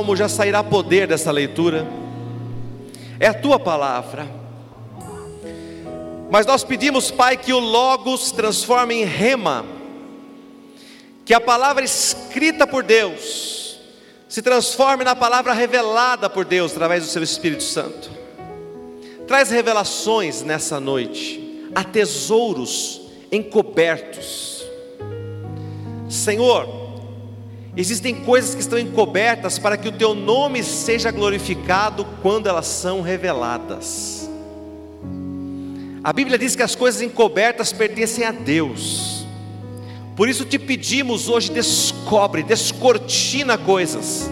salmo já sairá poder dessa leitura. É a tua palavra. Mas nós pedimos, Pai, que o Logos transforme em rema, que a palavra escrita por Deus se transforme na palavra revelada por Deus através do seu Espírito Santo. Traz revelações nessa noite, há tesouros encobertos. Senhor, existem coisas que estão encobertas para que o teu nome seja glorificado quando elas são reveladas. A Bíblia diz que as coisas encobertas pertencem a Deus. Por isso te pedimos hoje, descobre, descortina coisas,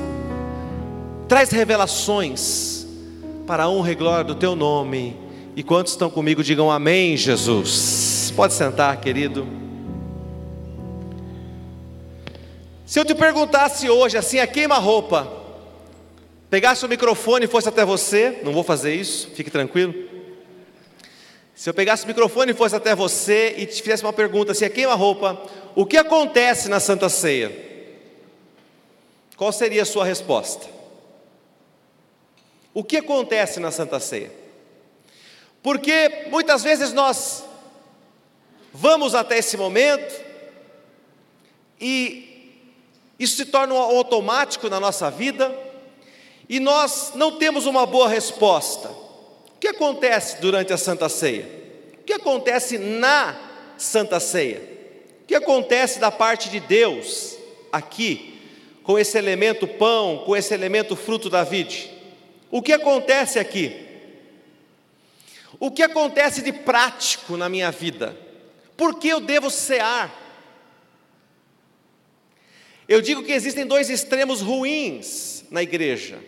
traz revelações para a honra e glória do teu nome. E quantos estão comigo, digam amém, Jesus. Pode sentar, querido. Se eu te perguntasse hoje, assim, a queima-roupa, pegasse o microfone e fosse até você, não vou fazer isso, fique tranquilo. Se eu pegasse o microfone e fosse até você e te fizesse uma pergunta assim, a queima-roupa, o que acontece na Santa Ceia? Qual seria a sua resposta? O que acontece na Santa Ceia? Porque muitas vezes nós vamos até esse momento e isso se torna um automático na nossa vida e nós não temos uma boa resposta. O que acontece durante a Santa Ceia? O que acontece na Santa Ceia? O que acontece da parte de Deus aqui, com esse elemento pão, com esse elemento fruto da vide? O que acontece aqui? O que acontece de prático na minha vida? Por que eu devo cear? Eu digo que existem dois extremos ruins na igreja.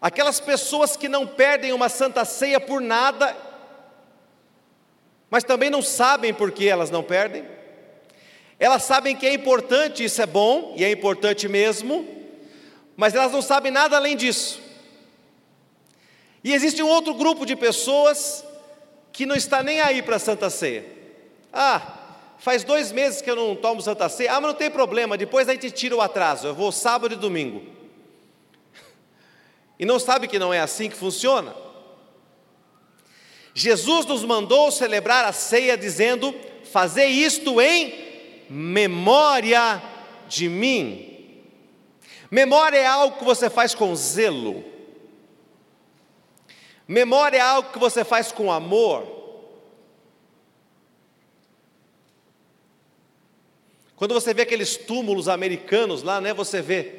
Aquelas pessoas que não perdem uma santa ceia por nada, mas também não sabem por que elas não perdem. Elas sabem que é importante, isso é bom, e é importante mesmo, mas elas não sabem nada além disso. E existe um outro grupo de pessoas que não está nem aí para a Santa Ceia. Ah, Faz dois meses que eu não tomo Santa Ceia. Ah, mas não tem problema, depois a gente tira o atraso. Eu vou sábado e domingo. E não sabe que não é assim que funciona? Jesus nos mandou celebrar a ceia dizendo: Fazer isto em memória de mim. Memória é algo que você faz com zelo. Memória é algo que você faz com amor. Quando você vê aqueles túmulos americanos lá, né, você vê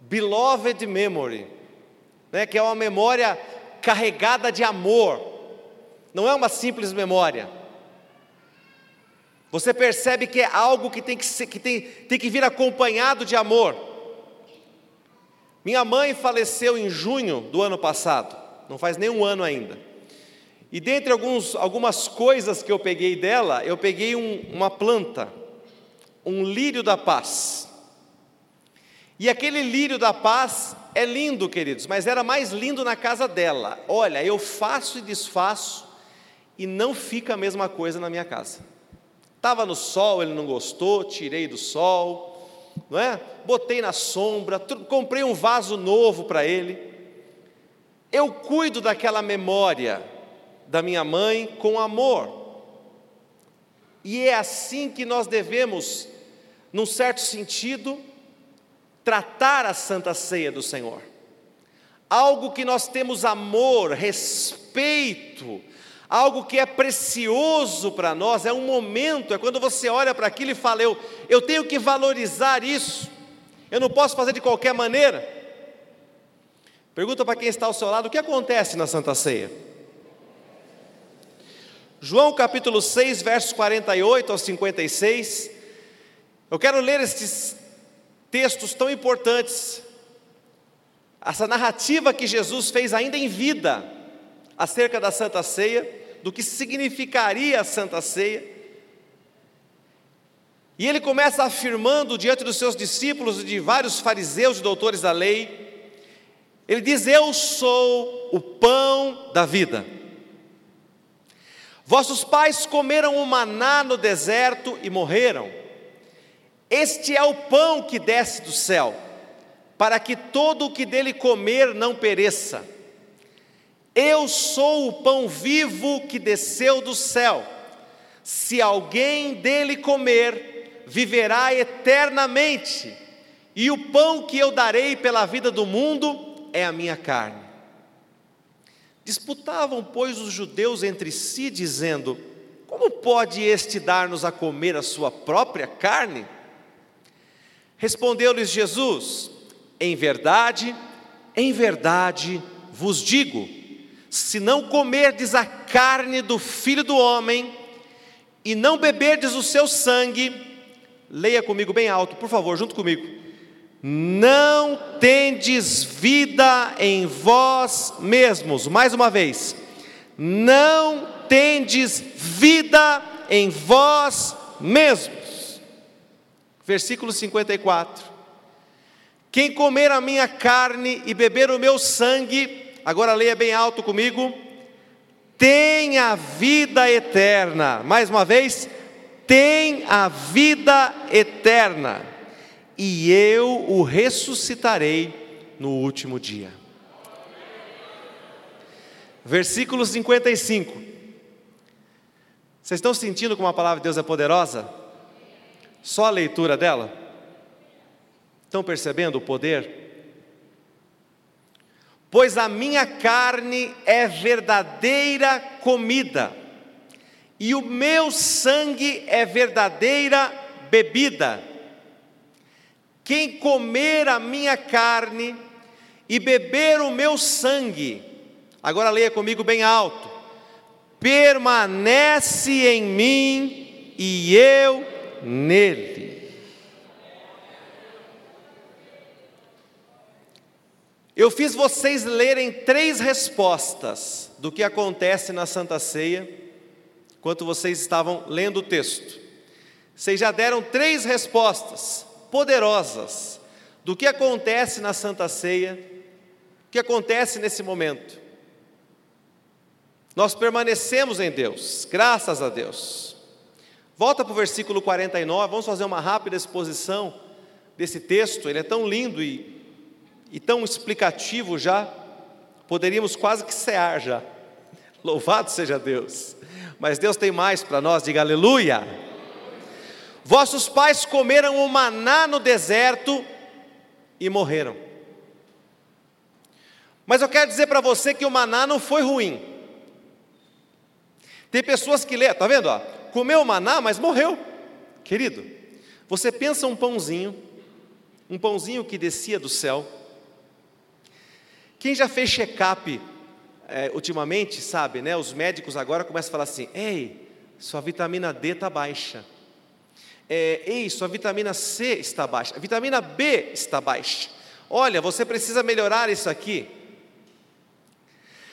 beloved memory, né, que é uma memória carregada de amor. Não é uma simples memória. Você percebe que é algo que tem que, ser, que, tem, tem que vir acompanhado de amor. Minha mãe faleceu em junho do ano passado, não faz nem um ano ainda. E dentre alguns, algumas coisas que eu peguei dela, eu peguei um, uma planta um lírio da paz. E aquele lírio da paz é lindo, queridos, mas era mais lindo na casa dela. Olha, eu faço e desfaço e não fica a mesma coisa na minha casa. Estava no sol, ele não gostou, tirei do sol, não é? Botei na sombra, comprei um vaso novo para ele. Eu cuido daquela memória da minha mãe com amor. E é assim que nós devemos, num certo sentido, tratar a Santa Ceia do Senhor. Algo que nós temos amor, respeito, algo que é precioso para nós, é um momento, é quando você olha para aquilo e fala: eu, eu tenho que valorizar isso, eu não posso fazer de qualquer maneira. Pergunta para quem está ao seu lado: o que acontece na Santa Ceia? João capítulo 6, versos 48 ao 56. Eu quero ler estes textos tão importantes, essa narrativa que Jesus fez ainda em vida acerca da Santa Ceia, do que significaria a Santa Ceia. E ele começa afirmando diante dos seus discípulos e de vários fariseus e doutores da lei, ele diz: Eu sou o pão da vida. Vossos pais comeram o maná no deserto e morreram. Este é o pão que desce do céu, para que todo o que dele comer não pereça. Eu sou o pão vivo que desceu do céu. Se alguém dele comer, viverá eternamente. E o pão que eu darei pela vida do mundo é a minha carne. Disputavam, pois, os judeus entre si, dizendo: Como pode este dar-nos a comer a sua própria carne? Respondeu-lhes Jesus: Em verdade, em verdade vos digo, se não comerdes a carne do filho do homem e não beberdes o seu sangue, leia comigo bem alto, por favor, junto comigo. Não tendes vida em vós mesmos. Mais uma vez. Não tendes vida em vós mesmos. Versículo 54. Quem comer a minha carne e beber o meu sangue, agora leia bem alto comigo, tem a vida eterna. Mais uma vez, tem a vida eterna, e eu o ressuscitarei no último dia. Versículo 55. Vocês estão sentindo como a palavra de Deus é poderosa? Só a leitura dela? Estão percebendo o poder? Pois a minha carne é verdadeira comida, e o meu sangue é verdadeira bebida. Quem comer a minha carne e beber o meu sangue, agora leia comigo bem alto: permanece em mim e eu nele. Eu fiz vocês lerem três respostas do que acontece na Santa Ceia, enquanto vocês estavam lendo o texto. Vocês já deram três respostas poderosas do que acontece na Santa Ceia, o que acontece nesse momento. Nós permanecemos em Deus, graças a Deus. Volta para o versículo 49, vamos fazer uma rápida exposição desse texto, ele é tão lindo e e tão explicativo já, poderíamos quase que cear já. Louvado seja Deus. Mas Deus tem mais para nós, diga aleluia. Vossos pais comeram o maná no deserto e morreram. Mas eu quero dizer para você que o maná não foi ruim. Tem pessoas que lê, tá vendo? Ó, comeu maná, mas morreu. Querido, você pensa um pãozinho, um pãozinho que descia do céu, quem já fez check-up é, ultimamente, sabe, né? Os médicos agora começam a falar assim: ei, sua vitamina D está baixa. É, ei, sua vitamina C está baixa. Vitamina B está baixa. Olha, você precisa melhorar isso aqui.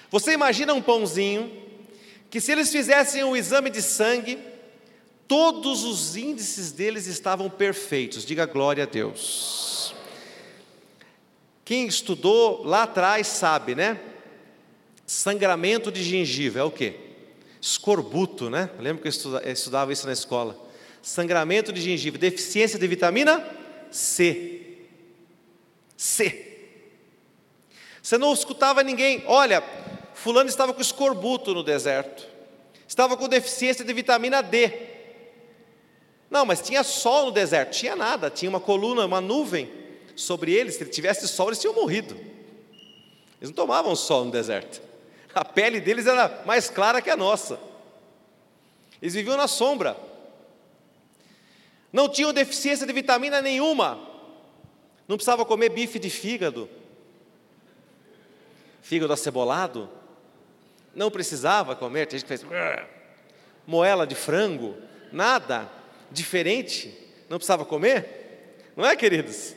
Você imagina um pãozinho que, se eles fizessem um exame de sangue, todos os índices deles estavam perfeitos. Diga glória a Deus. Quem estudou lá atrás sabe, né? Sangramento de gengiva é o quê? Escorbuto, né? Eu lembro que eu estudava isso na escola. Sangramento de gengiva, deficiência de vitamina C. C. Você não escutava ninguém, olha, fulano estava com escorbuto no deserto. Estava com deficiência de vitamina D. Não, mas tinha sol no deserto, tinha nada, tinha uma coluna, uma nuvem sobre eles, se tivesse sol, eles tinham morrido. Eles não tomavam sol no deserto. A pele deles era mais clara que a nossa. Eles viviam na sombra. Não tinham deficiência de vitamina nenhuma. Não precisava comer bife de fígado. Fígado acebolado. Não precisava comer. Tem gente que fez moela de frango. Nada diferente. Não precisava comer. Não é, queridos?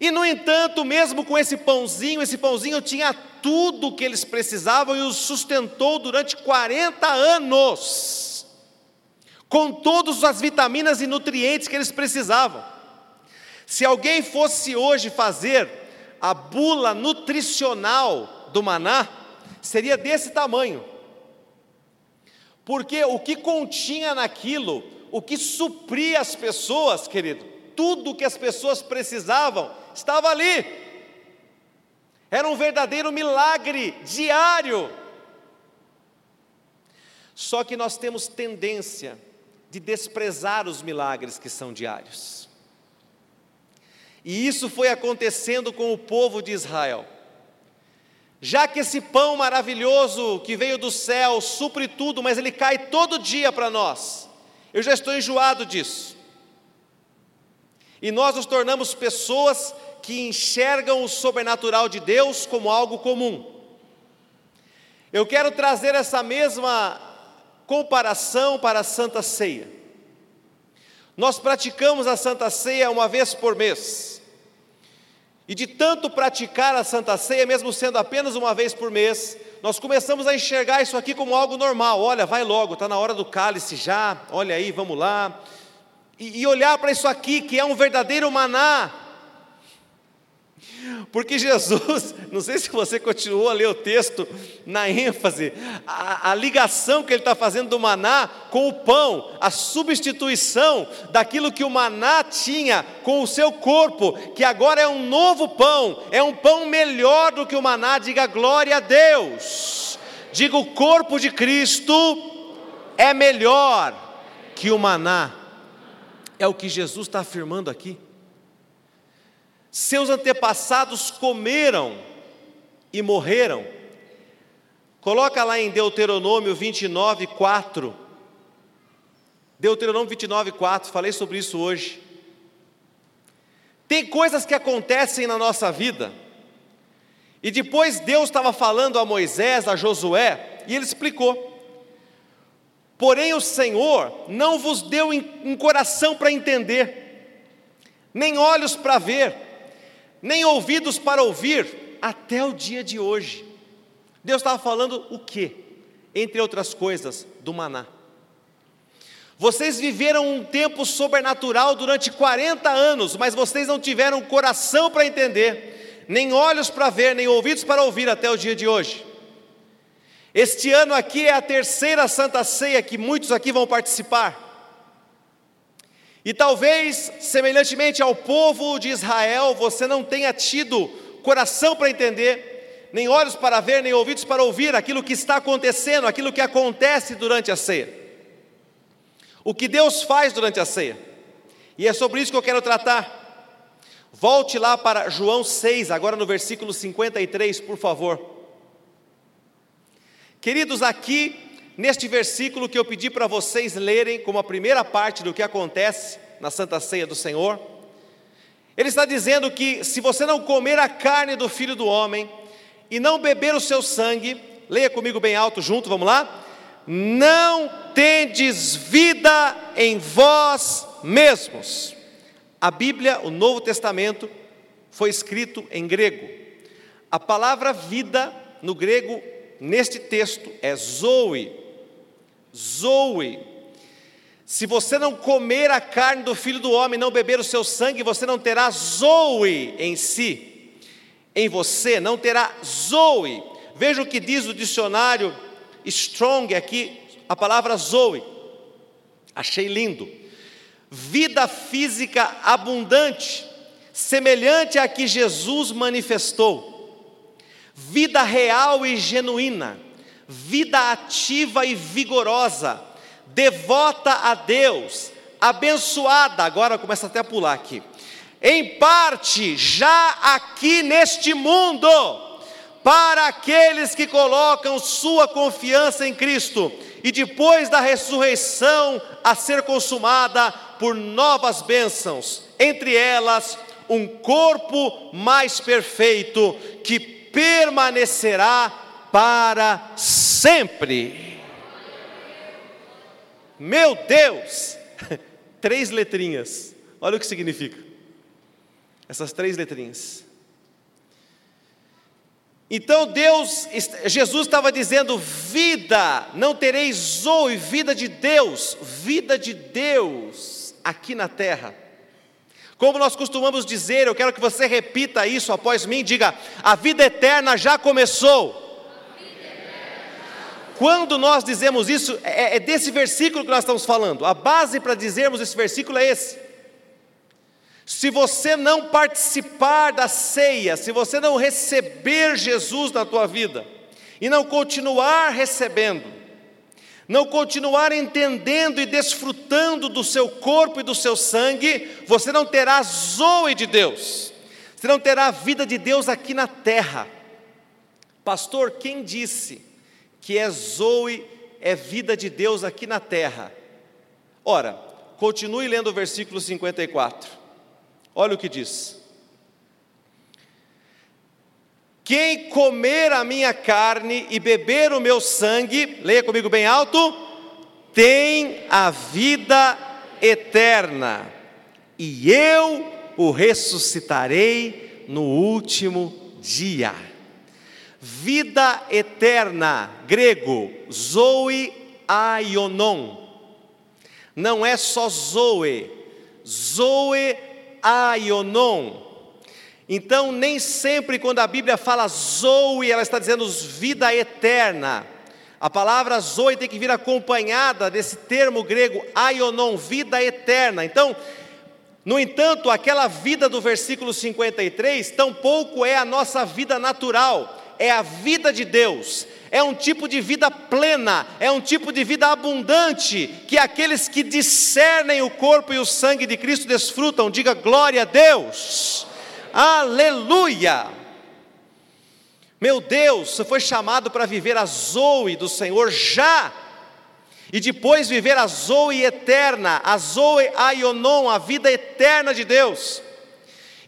E no entanto, mesmo com esse pãozinho, esse pãozinho tinha tudo o que eles precisavam e os sustentou durante 40 anos, com todas as vitaminas e nutrientes que eles precisavam. Se alguém fosse hoje fazer a bula nutricional do maná, seria desse tamanho. Porque o que continha naquilo, o que supria as pessoas, querido, tudo que as pessoas precisavam estava ali. Era um verdadeiro milagre diário. Só que nós temos tendência de desprezar os milagres que são diários. E isso foi acontecendo com o povo de Israel. Já que esse pão maravilhoso que veio do céu supre tudo, mas ele cai todo dia para nós, eu já estou enjoado disso. E nós nos tornamos pessoas que enxergam o sobrenatural de Deus como algo comum. Eu quero trazer essa mesma comparação para a Santa Ceia. Nós praticamos a Santa Ceia uma vez por mês. E de tanto praticar a Santa Ceia, mesmo sendo apenas uma vez por mês, nós começamos a enxergar isso aqui como algo normal. Olha, vai logo, está na hora do cálice já, olha aí, vamos lá. E, e olhar para isso aqui, que é um verdadeiro maná, porque Jesus, não sei se você continuou a ler o texto na ênfase, a, a ligação que ele está fazendo do maná com o pão, a substituição daquilo que o maná tinha com o seu corpo, que agora é um novo pão, é um pão melhor do que o maná, diga glória a Deus. Diga o corpo de Cristo é melhor que o maná, é o que Jesus está afirmando aqui. Seus antepassados comeram e morreram. Coloca lá em Deuteronômio 29, 4. Deuteronômio 29, 4, falei sobre isso hoje. Tem coisas que acontecem na nossa vida, e depois Deus estava falando a Moisés, a Josué, e ele explicou. Porém, o Senhor não vos deu um coração para entender, nem olhos para ver, nem ouvidos para ouvir, até o dia de hoje. Deus estava falando o que? Entre outras coisas, do maná. Vocês viveram um tempo sobrenatural durante 40 anos, mas vocês não tiveram coração para entender, nem olhos para ver, nem ouvidos para ouvir até o dia de hoje. Este ano aqui é a terceira Santa Ceia que muitos aqui vão participar. E talvez, semelhantemente ao povo de Israel, você não tenha tido coração para entender, nem olhos para ver, nem ouvidos para ouvir aquilo que está acontecendo, aquilo que acontece durante a ceia. O que Deus faz durante a ceia. E é sobre isso que eu quero tratar. Volte lá para João 6, agora no versículo 53, por favor. Queridos, aqui neste versículo que eu pedi para vocês lerem como a primeira parte do que acontece na Santa Ceia do Senhor. Ele está dizendo que se você não comer a carne do filho do homem e não beber o seu sangue, leia comigo bem alto junto, vamos lá? Não tendes vida em vós mesmos. A Bíblia, o Novo Testamento, foi escrito em grego. A palavra vida no grego neste texto é zoe, Zoe. Se você não comer a carne do filho do homem, não beber o seu sangue, você não terá Zoe em si. Em você não terá Zoe. Veja o que diz o dicionário Strong aqui, a palavra Zoe. Achei lindo. Vida física abundante, semelhante à que Jesus manifestou. Vida real e genuína vida ativa e vigorosa, devota a Deus, abençoada, agora começa até a pular aqui, em parte já aqui neste mundo, para aqueles que colocam sua confiança em Cristo, e depois da ressurreição a ser consumada por novas bênçãos, entre elas um corpo mais perfeito que permanecerá para sempre. Meu Deus! Três letrinhas. Olha o que significa. Essas três letrinhas. Então Deus, Jesus estava dizendo: vida, não tereis zoe, vida de Deus, vida de Deus aqui na terra. Como nós costumamos dizer, eu quero que você repita isso após mim, diga: a vida eterna já começou. Quando nós dizemos isso, é, é desse versículo que nós estamos falando. A base para dizermos esse versículo é esse. Se você não participar da ceia, se você não receber Jesus na tua vida e não continuar recebendo, não continuar entendendo e desfrutando do seu corpo e do seu sangue, você não terá zoe de Deus. Você não terá a vida de Deus aqui na terra. Pastor, quem disse que é zoe, é vida de Deus aqui na terra? Ora, continue lendo o versículo 54. Olha o que diz: Quem comer a minha carne e beber o meu sangue, leia comigo bem alto, tem a vida eterna, e eu o ressuscitarei no último dia. Vida eterna, grego, zoe aionon. Não é só zoe, zoe aionon. Então, nem sempre quando a Bíblia fala zoe, ela está dizendo vida eterna. A palavra zoe tem que vir acompanhada desse termo grego aionon, vida eterna. Então, no entanto, aquela vida do versículo 53 tampouco é a nossa vida natural, é a vida de Deus, é um tipo de vida plena, é um tipo de vida abundante, que aqueles que discernem o corpo e o sangue de Cristo desfrutam. Diga glória a Deus, aleluia. Meu Deus, você foi chamado para viver a zoe do Senhor já e depois viver a Zoe eterna, a Zoe Aionon, a vida eterna de Deus.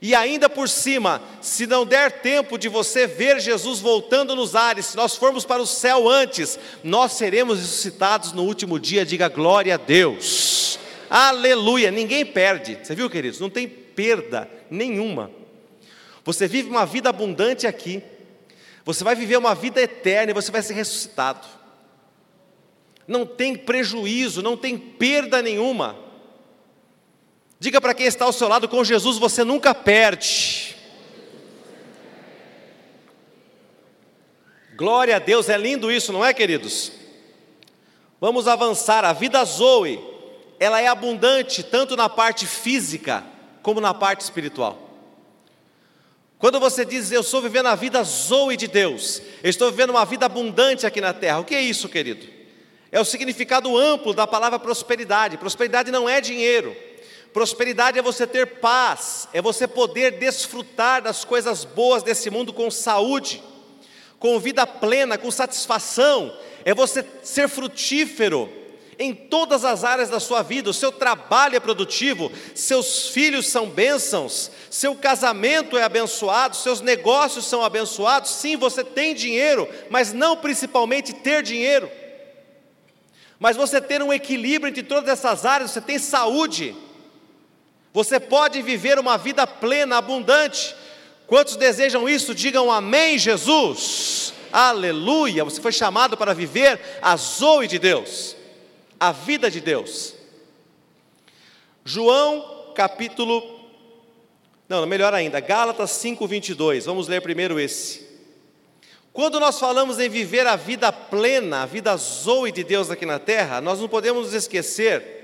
E ainda por cima, se não der tempo de você ver Jesus voltando nos ares, se nós formos para o céu antes, nós seremos ressuscitados no último dia, diga glória a Deus. Aleluia, ninguém perde. Você viu, queridos? Não tem perda nenhuma. Você vive uma vida abundante aqui. Você vai viver uma vida eterna e você vai ser ressuscitado não tem prejuízo, não tem perda nenhuma. Diga para quem está ao seu lado, com Jesus você nunca perde. Glória a Deus, é lindo isso, não é, queridos? Vamos avançar. A vida Zoe, ela é abundante tanto na parte física como na parte espiritual. Quando você diz, eu estou vivendo a vida Zoe de Deus, eu estou vivendo uma vida abundante aqui na terra, o que é isso, querido? É o significado amplo da palavra prosperidade. Prosperidade não é dinheiro. Prosperidade é você ter paz, é você poder desfrutar das coisas boas desse mundo com saúde, com vida plena, com satisfação, é você ser frutífero em todas as áreas da sua vida. O seu trabalho é produtivo, seus filhos são bênçãos, seu casamento é abençoado, seus negócios são abençoados. Sim, você tem dinheiro, mas não principalmente ter dinheiro mas você ter um equilíbrio entre todas essas áreas, você tem saúde, você pode viver uma vida plena, abundante. Quantos desejam isso? Digam amém, Jesus. Aleluia. Você foi chamado para viver a zoe de Deus, a vida de Deus. João capítulo. Não, melhor ainda, Gálatas 5:22. Vamos ler primeiro esse. Quando nós falamos em viver a vida plena, a vida zoe de Deus aqui na terra, nós não podemos nos esquecer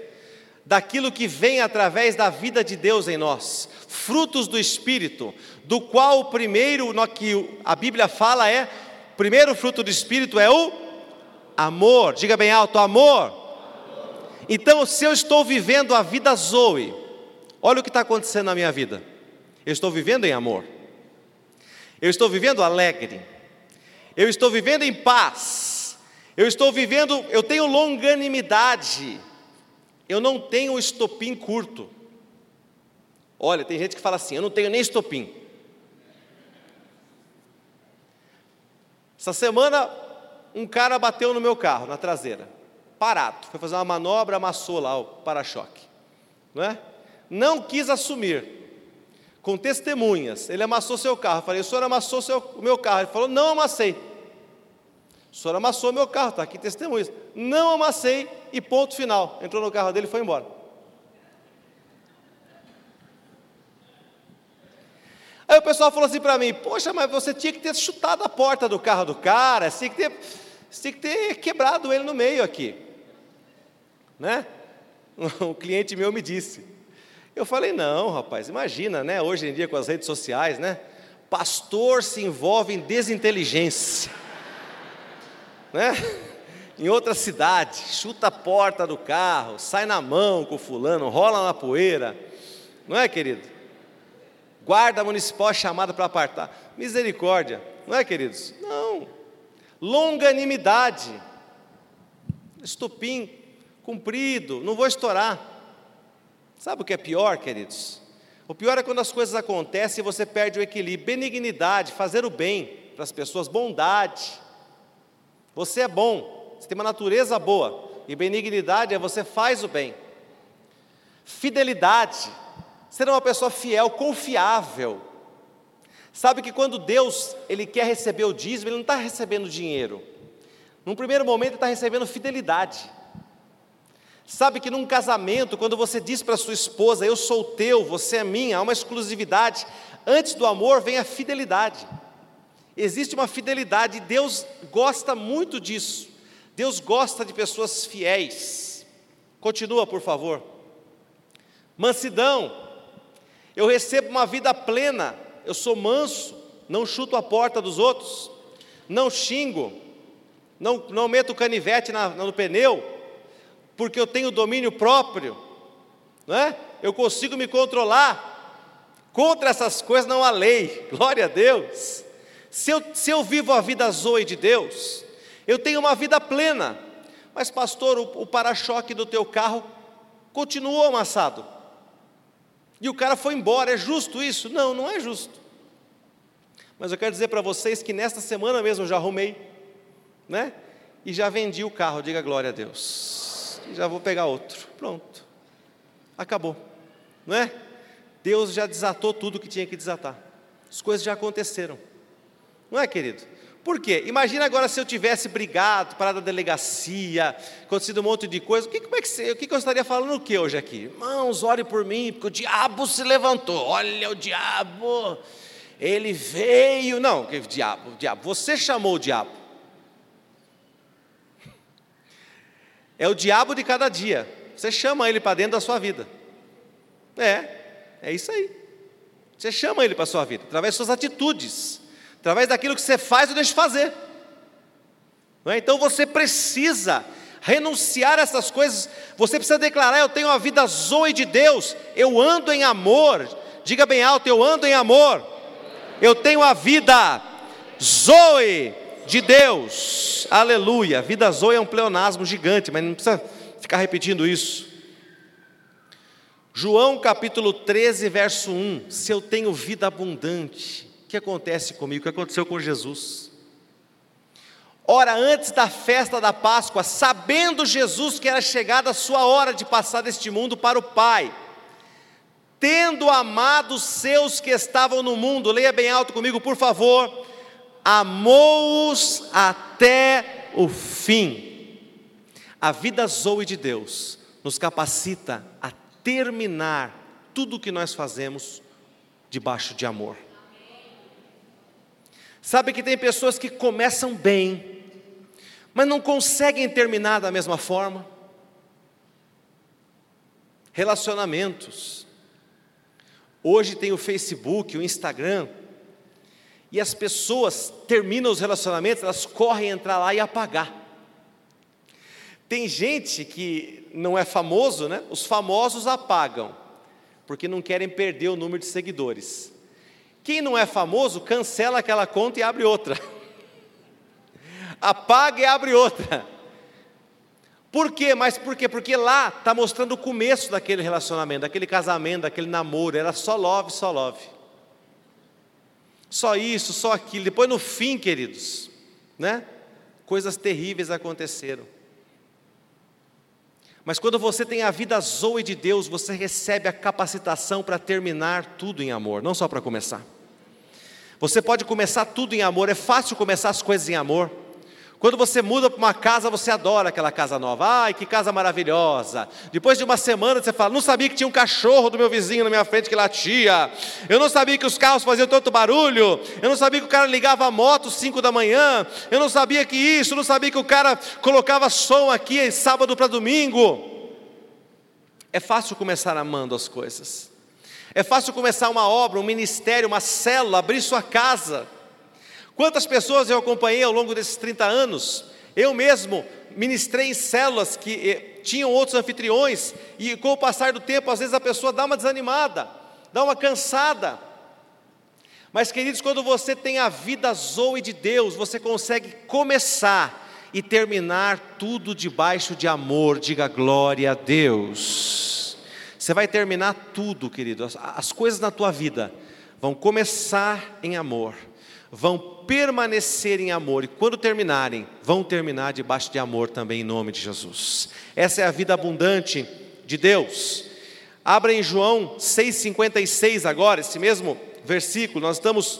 daquilo que vem através da vida de Deus em nós, frutos do Espírito, do qual o primeiro que a Bíblia fala é, o primeiro fruto do Espírito é o amor, diga bem alto, amor. Então, se eu estou vivendo a vida zoe, olha o que está acontecendo na minha vida, eu estou vivendo em amor, eu estou vivendo alegre, eu estou vivendo em paz, eu estou vivendo, eu tenho longanimidade, eu não tenho estopim curto. Olha, tem gente que fala assim: eu não tenho nem estopim. Essa semana, um cara bateu no meu carro, na traseira, parado, foi fazer uma manobra, amassou lá o para-choque, não é? Não quis assumir, com testemunhas, ele amassou seu carro. Eu falei, o senhor amassou seu, o meu carro? Ele falou, não amassei. Senhor amassou meu carro, está aqui testemunhas. Não amassei e ponto final. Entrou no carro dele e foi embora. Aí o pessoal falou assim para mim: Poxa, mas você tinha que ter chutado a porta do carro do cara, tinha que ter, tinha que ter quebrado ele no meio aqui. Né? Um cliente meu me disse. Eu falei: Não, rapaz, imagina, né? Hoje em dia com as redes sociais, né? Pastor se envolve em desinteligência, né? Em outra cidade, chuta a porta do carro, sai na mão com o fulano, rola na poeira, não é, querido? Guarda municipal chamada para apartar, misericórdia, não é, queridos? Não, longanimidade, estupim comprido, não vou estourar. Sabe o que é pior, queridos? O pior é quando as coisas acontecem e você perde o equilíbrio. Benignidade, fazer o bem para as pessoas, bondade. Você é bom, você tem uma natureza boa. E benignidade é você faz o bem. Fidelidade, ser uma pessoa fiel, confiável. Sabe que quando Deus ele quer receber o dízimo, Ele não está recebendo dinheiro. Num primeiro momento, Ele está recebendo fidelidade. Sabe que num casamento, quando você diz para sua esposa, eu sou teu, você é minha, há uma exclusividade. Antes do amor vem a fidelidade. Existe uma fidelidade Deus gosta muito disso. Deus gosta de pessoas fiéis. Continua, por favor. Mansidão. Eu recebo uma vida plena. Eu sou manso, não chuto a porta dos outros, não xingo, não, não meto canivete na, no pneu porque eu tenho domínio próprio, não é? eu consigo me controlar. Contra essas coisas não há lei, glória a Deus. Se eu, se eu vivo a vida zoe de Deus, eu tenho uma vida plena. Mas, pastor, o, o para-choque do teu carro continuou amassado. E o cara foi embora, é justo isso? Não, não é justo. Mas eu quero dizer para vocês que nesta semana mesmo eu já arrumei, né? E já vendi o carro, diga glória a Deus já vou pegar outro. Pronto. Acabou. Não é? Deus já desatou tudo que tinha que desatar. As coisas já aconteceram. Não é, querido? Por quê? Imagina agora se eu tivesse brigado, parado na delegacia, acontecido um monte de coisa. O que, como é que, o que eu estaria falando o que hoje aqui? Irmãos, ore por mim, porque o diabo se levantou. Olha o diabo, ele veio. Não, que diabo, diabo. Você chamou o diabo. É o diabo de cada dia. Você chama ele para dentro da sua vida. É, é isso aí. Você chama ele para a sua vida, através das suas atitudes, através daquilo que você faz ou deixa de fazer. É? Então você precisa renunciar a essas coisas, você precisa declarar: Eu tenho uma vida zoe de Deus, eu ando em amor. Diga bem alto: Eu ando em amor. Eu tenho a vida zoe de Deus. Aleluia. Vida zoe é um pleonasmo gigante, mas não precisa ficar repetindo isso. João capítulo 13, verso 1. Se eu tenho vida abundante, que acontece comigo? O que aconteceu com Jesus? Ora, antes da festa da Páscoa, sabendo Jesus que era chegada a sua hora de passar deste mundo para o Pai, tendo amado os seus que estavam no mundo, leia bem alto comigo, por favor amou-os até o fim. A vida zoe de Deus nos capacita a terminar tudo o que nós fazemos debaixo de amor. Sabe que tem pessoas que começam bem, mas não conseguem terminar da mesma forma? Relacionamentos. Hoje tem o Facebook, o Instagram, e as pessoas terminam os relacionamentos, elas correm entrar lá e apagar. Tem gente que não é famoso, né? Os famosos apagam, porque não querem perder o número de seguidores. Quem não é famoso, cancela aquela conta e abre outra. Apaga e abre outra. Por quê? Mas por quê? Porque lá está mostrando o começo daquele relacionamento, daquele casamento, daquele namoro. Era só love, só love só isso, só aquilo. Depois no fim, queridos, né? Coisas terríveis aconteceram. Mas quando você tem a vida zoe de Deus, você recebe a capacitação para terminar tudo em amor, não só para começar. Você pode começar tudo em amor, é fácil começar as coisas em amor. Quando você muda para uma casa, você adora aquela casa nova. Ai, que casa maravilhosa. Depois de uma semana, você fala: Não sabia que tinha um cachorro do meu vizinho na minha frente que latia. Eu não sabia que os carros faziam tanto barulho. Eu não sabia que o cara ligava a moto às 5 da manhã. Eu não sabia que isso. Eu não sabia que o cara colocava som aqui sábado para domingo. É fácil começar amando as coisas. É fácil começar uma obra, um ministério, uma célula, abrir sua casa. Quantas pessoas eu acompanhei ao longo desses 30 anos? Eu mesmo ministrei em células que eh, tinham outros anfitriões, e com o passar do tempo, às vezes a pessoa dá uma desanimada, dá uma cansada. Mas, queridos, quando você tem a vida zoe de Deus, você consegue começar e terminar tudo debaixo de amor, diga glória a Deus. Você vai terminar tudo, querido, as, as coisas na tua vida vão começar em amor, vão permanecer em amor, e quando terminarem, vão terminar debaixo de amor também, em nome de Jesus. Essa é a vida abundante de Deus. Abra em João 6,56 agora, esse mesmo versículo, nós estamos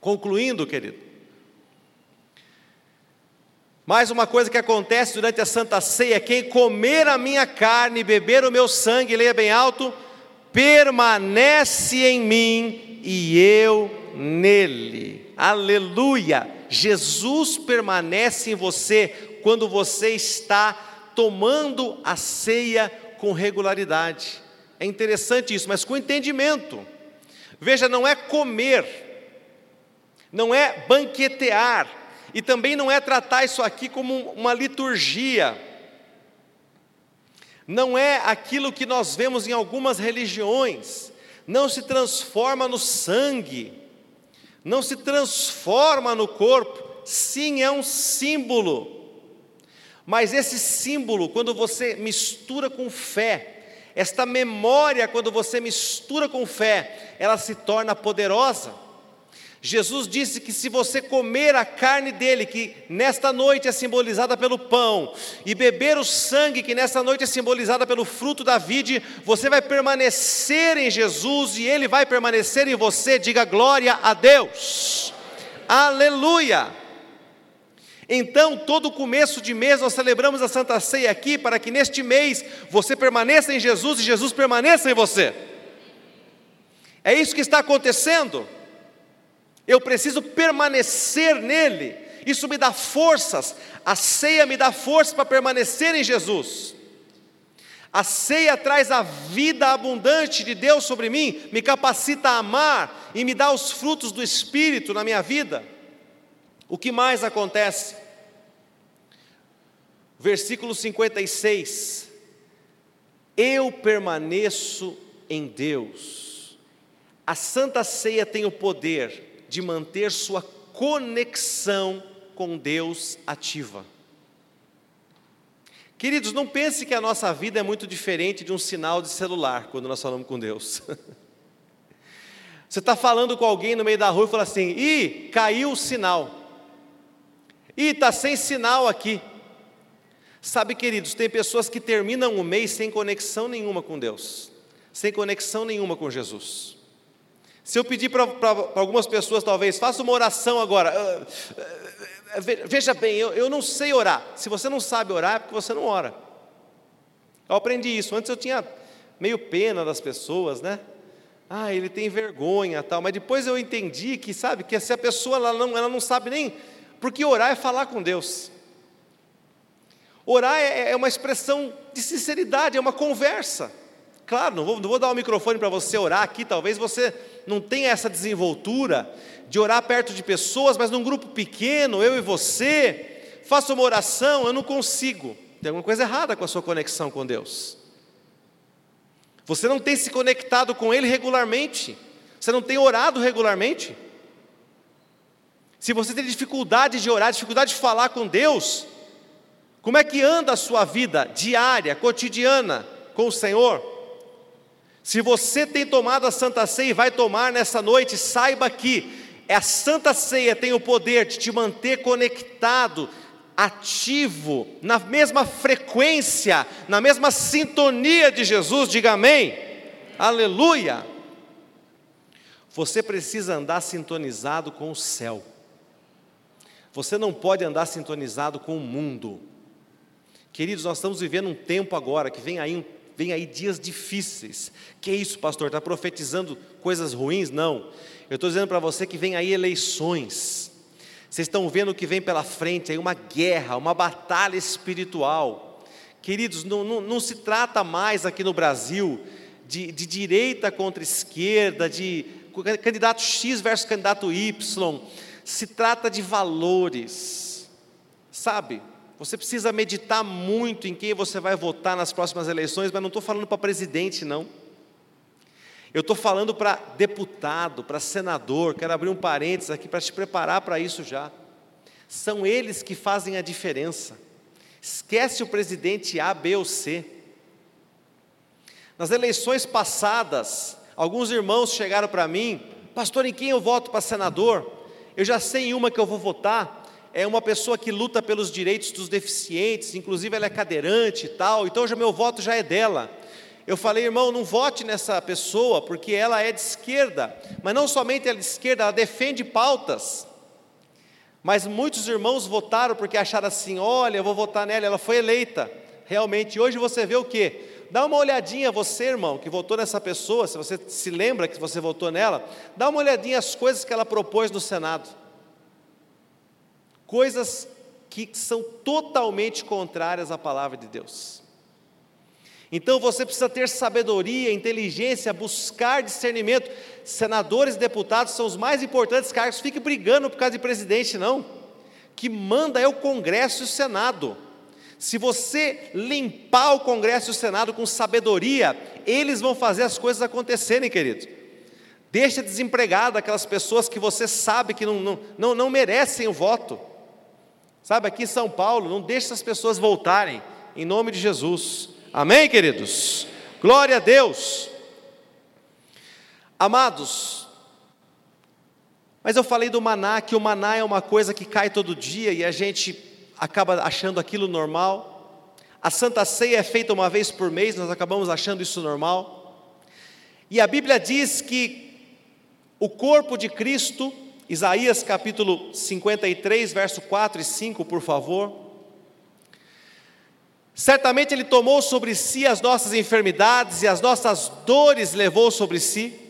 concluindo, querido. Mais uma coisa que acontece durante a Santa Ceia: quem comer a minha carne e beber o meu sangue, leia bem alto, permanece em mim e eu nele. Aleluia! Jesus permanece em você quando você está tomando a ceia com regularidade. É interessante isso, mas com entendimento. Veja, não é comer, não é banquetear, e também não é tratar isso aqui como uma liturgia. Não é aquilo que nós vemos em algumas religiões. Não se transforma no sangue, não se transforma no corpo. Sim, é um símbolo. Mas esse símbolo, quando você mistura com fé, esta memória, quando você mistura com fé, ela se torna poderosa. Jesus disse que se você comer a carne dele, que nesta noite é simbolizada pelo pão, e beber o sangue, que nesta noite é simbolizada pelo fruto da vide, você vai permanecer em Jesus e ele vai permanecer em você. Diga glória a Deus. Aleluia. Então, todo começo de mês nós celebramos a Santa Ceia aqui para que neste mês você permaneça em Jesus e Jesus permaneça em você. É isso que está acontecendo. Eu preciso permanecer nele. Isso me dá forças. A ceia me dá força para permanecer em Jesus. A ceia traz a vida abundante de Deus sobre mim, me capacita a amar e me dá os frutos do Espírito na minha vida. O que mais acontece? Versículo 56. Eu permaneço em Deus. A Santa Ceia tem o poder de manter sua conexão com Deus ativa. Queridos, não pense que a nossa vida é muito diferente de um sinal de celular quando nós falamos com Deus. Você está falando com alguém no meio da rua e fala assim: ih, caiu o sinal. Ih, está sem sinal aqui. Sabe, queridos, tem pessoas que terminam o mês sem conexão nenhuma com Deus, sem conexão nenhuma com Jesus. Se eu pedir para algumas pessoas, talvez, faça uma oração agora. Ah, ah, veja bem, eu, eu não sei orar. Se você não sabe orar, é porque você não ora. Eu aprendi isso. Antes eu tinha meio pena das pessoas, né? Ah, ele tem vergonha tal. Mas depois eu entendi que, sabe, que se a pessoa ela não, ela não sabe nem. Porque orar é falar com Deus. Orar é, é uma expressão de sinceridade, é uma conversa. Claro, não vou, não vou dar o microfone para você orar aqui, talvez você não tenha essa desenvoltura de orar perto de pessoas, mas num grupo pequeno, eu e você, faça uma oração, eu não consigo. Tem alguma coisa errada com a sua conexão com Deus. Você não tem se conectado com Ele regularmente, você não tem orado regularmente. Se você tem dificuldade de orar, dificuldade de falar com Deus, como é que anda a sua vida diária, cotidiana com o Senhor? Se você tem tomado a Santa Ceia e vai tomar nessa noite, saiba que a Santa Ceia tem o poder de te manter conectado, ativo, na mesma frequência, na mesma sintonia de Jesus, diga amém. Aleluia. Você precisa andar sintonizado com o céu. Você não pode andar sintonizado com o mundo. Queridos, nós estamos vivendo um tempo agora que vem aí um vem aí dias difíceis. Que isso, pastor? Está profetizando coisas ruins? Não. Eu estou dizendo para você que vem aí eleições. Vocês estão vendo o que vem pela frente aí uma guerra, uma batalha espiritual. Queridos, não, não, não se trata mais aqui no Brasil de, de direita contra esquerda, de candidato X versus candidato Y. Se trata de valores, sabe? Você precisa meditar muito em quem você vai votar nas próximas eleições, mas não estou falando para presidente, não. Eu estou falando para deputado, para senador, quero abrir um parênteses aqui para te preparar para isso já. São eles que fazem a diferença. Esquece o presidente A, B ou C. Nas eleições passadas, alguns irmãos chegaram para mim, pastor, em quem eu voto para senador? Eu já sei em uma que eu vou votar. É uma pessoa que luta pelos direitos dos deficientes, inclusive ela é cadeirante e tal, então já meu voto já é dela. Eu falei, irmão, não vote nessa pessoa, porque ela é de esquerda, mas não somente ela é de esquerda, ela defende pautas. Mas muitos irmãos votaram porque acharam assim: olha, eu vou votar nela, ela foi eleita. Realmente, hoje você vê o quê? Dá uma olhadinha, você, irmão, que votou nessa pessoa, se você se lembra que você votou nela, dá uma olhadinha as coisas que ela propôs no Senado. Coisas que são totalmente contrárias à palavra de Deus. Então você precisa ter sabedoria, inteligência, buscar discernimento. Senadores e deputados são os mais importantes cargos, fique brigando por causa de presidente, não. Que manda é o Congresso e o Senado. Se você limpar o Congresso e o Senado com sabedoria, eles vão fazer as coisas acontecerem, querido. Deixa desempregado aquelas pessoas que você sabe que não, não, não, não merecem o voto. Sabe, aqui em São Paulo, não deixe essas pessoas voltarem, em nome de Jesus. Amém, queridos? Glória a Deus. Amados, mas eu falei do maná, que o maná é uma coisa que cai todo dia e a gente acaba achando aquilo normal. A Santa Ceia é feita uma vez por mês, nós acabamos achando isso normal. E a Bíblia diz que o corpo de Cristo, Isaías capítulo 53, verso 4 e 5, por favor. Certamente Ele tomou sobre si as nossas enfermidades e as nossas dores levou sobre si.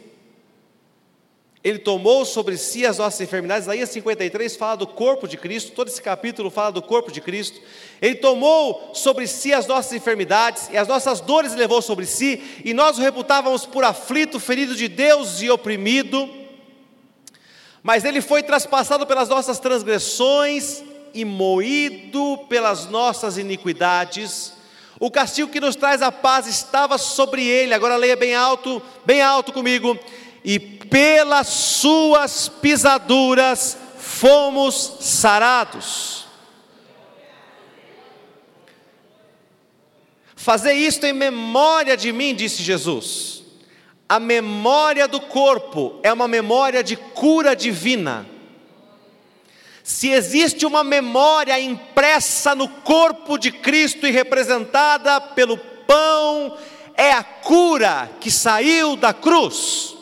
Ele tomou sobre si as nossas enfermidades. Isaías 53 fala do corpo de Cristo, todo esse capítulo fala do corpo de Cristo. Ele tomou sobre si as nossas enfermidades e as nossas dores levou sobre si, e nós o reputávamos por aflito, ferido de Deus e oprimido. Mas ele foi traspassado pelas nossas transgressões e moído pelas nossas iniquidades. O castigo que nos traz a paz estava sobre ele. Agora leia bem alto, bem alto comigo e pelas suas pisaduras fomos sarados. Fazer isto em memória de mim, disse Jesus. A memória do corpo é uma memória de cura divina. Se existe uma memória impressa no corpo de Cristo e representada pelo pão, é a cura que saiu da cruz.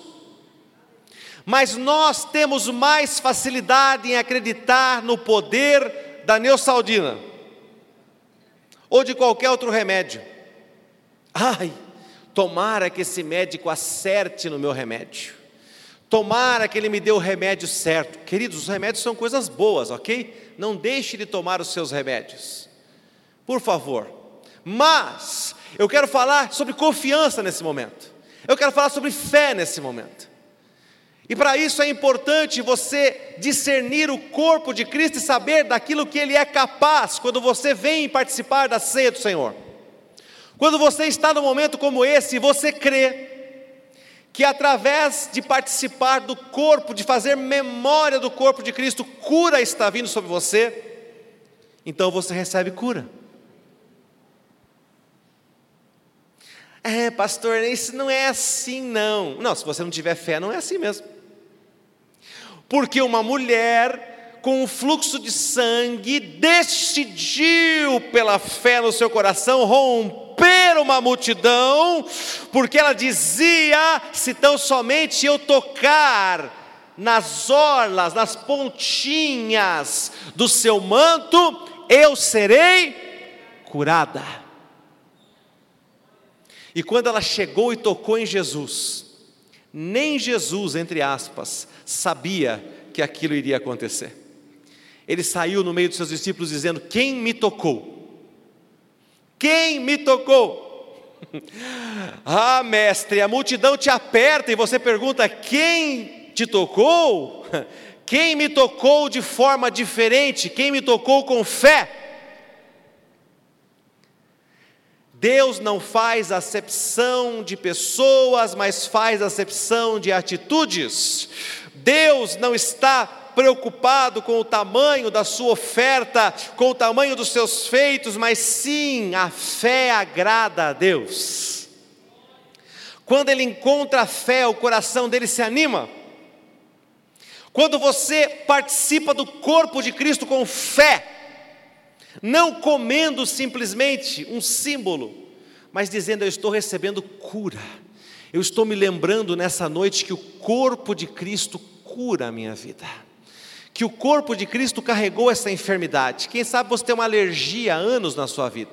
Mas nós temos mais facilidade em acreditar no poder da neosaldina ou de qualquer outro remédio. Ai, tomara que esse médico acerte no meu remédio. Tomara que ele me dê o remédio certo. Queridos, os remédios são coisas boas, ok? Não deixe de tomar os seus remédios. Por favor. Mas eu quero falar sobre confiança nesse momento. Eu quero falar sobre fé nesse momento. E para isso é importante você discernir o corpo de Cristo e saber daquilo que Ele é capaz quando você vem participar da ceia do Senhor. Quando você está num momento como esse, você crê que através de participar do corpo, de fazer memória do corpo de Cristo, cura está vindo sobre você, então você recebe cura. É, pastor, isso não é assim, não. Não, se você não tiver fé, não é assim mesmo. Porque uma mulher com um fluxo de sangue decidiu, pela fé no seu coração, romper uma multidão, porque ela dizia: se tão somente eu tocar nas orlas, nas pontinhas do seu manto, eu serei curada. E quando ela chegou e tocou em Jesus, nem Jesus, entre aspas, sabia que aquilo iria acontecer. Ele saiu no meio dos seus discípulos dizendo: Quem me tocou? Quem me tocou? ah, mestre, a multidão te aperta e você pergunta: quem te tocou? Quem me tocou de forma diferente? Quem me tocou com fé? Deus não faz acepção de pessoas, mas faz acepção de atitudes. Deus não está preocupado com o tamanho da sua oferta, com o tamanho dos seus feitos, mas sim a fé agrada a Deus. Quando ele encontra a fé, o coração dele se anima. Quando você participa do corpo de Cristo com fé, não comendo simplesmente um símbolo, mas dizendo: Eu estou recebendo cura. Eu estou me lembrando nessa noite que o corpo de Cristo cura a minha vida que o corpo de Cristo carregou essa enfermidade. Quem sabe você tem uma alergia há anos na sua vida.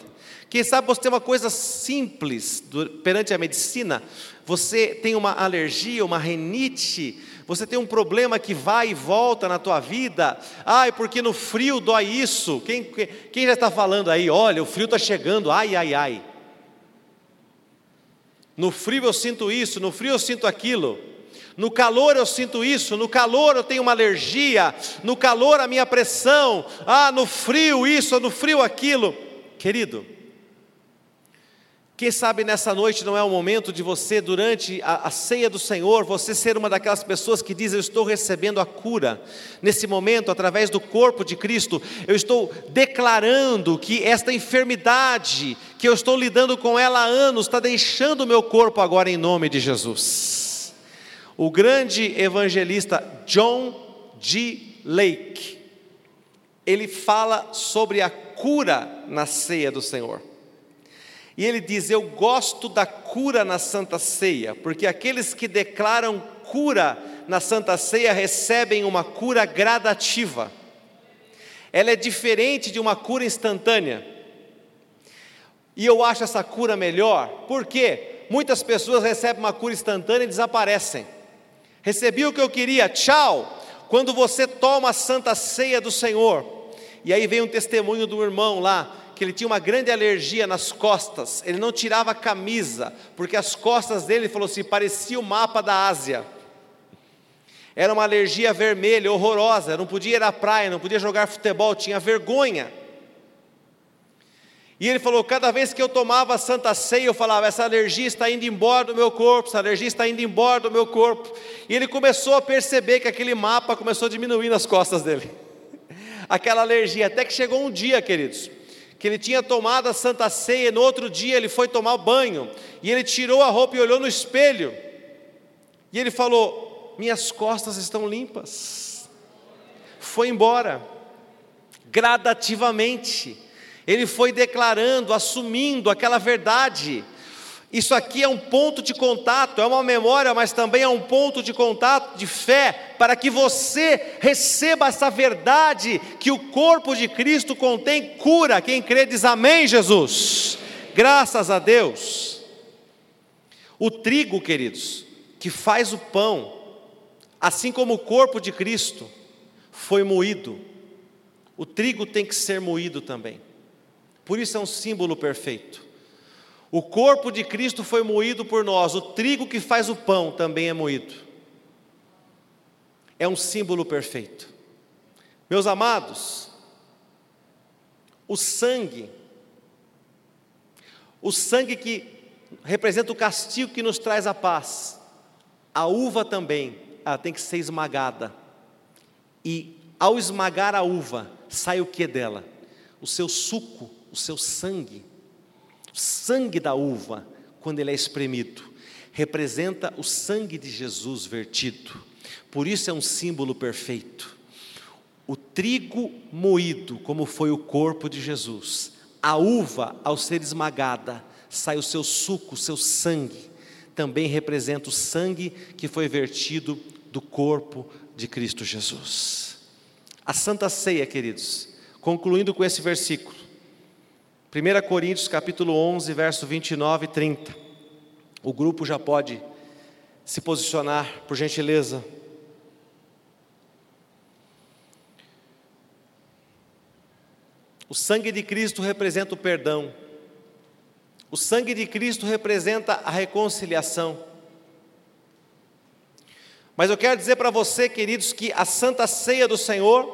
Quem sabe você tem uma coisa simples perante a medicina. Você tem uma alergia, uma renite. Você tem um problema que vai e volta na tua vida. Ai, porque no frio dói isso. Quem, quem já está falando aí? Olha, o frio está chegando. Ai, ai, ai. No frio eu sinto isso, no frio eu sinto aquilo. No calor eu sinto isso, no calor eu tenho uma alergia, no calor a minha pressão, ah, no frio isso, no frio aquilo. Querido, quem sabe nessa noite não é o momento de você, durante a, a, ceia do Senhor, você ser uma daquelas pessoas que diz: Eu estou recebendo a cura. Nesse momento, através do corpo de Cristo, eu estou declarando que esta enfermidade, que eu estou lidando com ela há anos, está deixando o meu corpo agora em nome de Jesus. O grande evangelista John G. Lake, ele fala sobre a cura na ceia do Senhor. E ele diz: Eu gosto da cura na Santa Ceia, porque aqueles que declaram cura na Santa Ceia recebem uma cura gradativa. Ela é diferente de uma cura instantânea. E eu acho essa cura melhor, porque muitas pessoas recebem uma cura instantânea e desaparecem. Recebi o que eu queria, tchau. Quando você toma a santa ceia do Senhor, e aí vem um testemunho do irmão lá, que ele tinha uma grande alergia nas costas, ele não tirava a camisa, porque as costas dele, falou assim, parecia o mapa da Ásia. Era uma alergia vermelha, horrorosa, não podia ir à praia, não podia jogar futebol, tinha vergonha. E ele falou: cada vez que eu tomava a santa ceia, eu falava: essa alergia está indo embora do meu corpo, essa alergia está indo embora do meu corpo. E ele começou a perceber que aquele mapa começou a diminuir nas costas dele. Aquela alergia, até que chegou um dia, queridos, que ele tinha tomado a santa ceia, e no outro dia ele foi tomar banho, e ele tirou a roupa e olhou no espelho, e ele falou: Minhas costas estão limpas. Foi embora, gradativamente ele foi declarando, assumindo aquela verdade. Isso aqui é um ponto de contato, é uma memória, mas também é um ponto de contato de fé, para que você receba essa verdade que o corpo de Cristo contém cura. Quem crê diz amém, Jesus. Graças a Deus. O trigo, queridos, que faz o pão, assim como o corpo de Cristo, foi moído. O trigo tem que ser moído também. Por isso é um símbolo perfeito. O corpo de Cristo foi moído por nós, o trigo que faz o pão também é moído. É um símbolo perfeito. Meus amados, o sangue, o sangue que representa o castigo que nos traz a paz, a uva também, ela tem que ser esmagada. E ao esmagar a uva, sai o que dela? O seu suco o seu sangue. O sangue da uva, quando ele é espremido, representa o sangue de Jesus vertido. Por isso é um símbolo perfeito. O trigo moído, como foi o corpo de Jesus, a uva, ao ser esmagada, sai o seu suco, o seu sangue, também representa o sangue que foi vertido do corpo de Cristo Jesus. A Santa Ceia, queridos, concluindo com esse versículo, 1 Coríntios capítulo 11, verso 29 e 30. O grupo já pode se posicionar, por gentileza. O sangue de Cristo representa o perdão. O sangue de Cristo representa a reconciliação. Mas eu quero dizer para você, queridos, que a santa ceia do Senhor,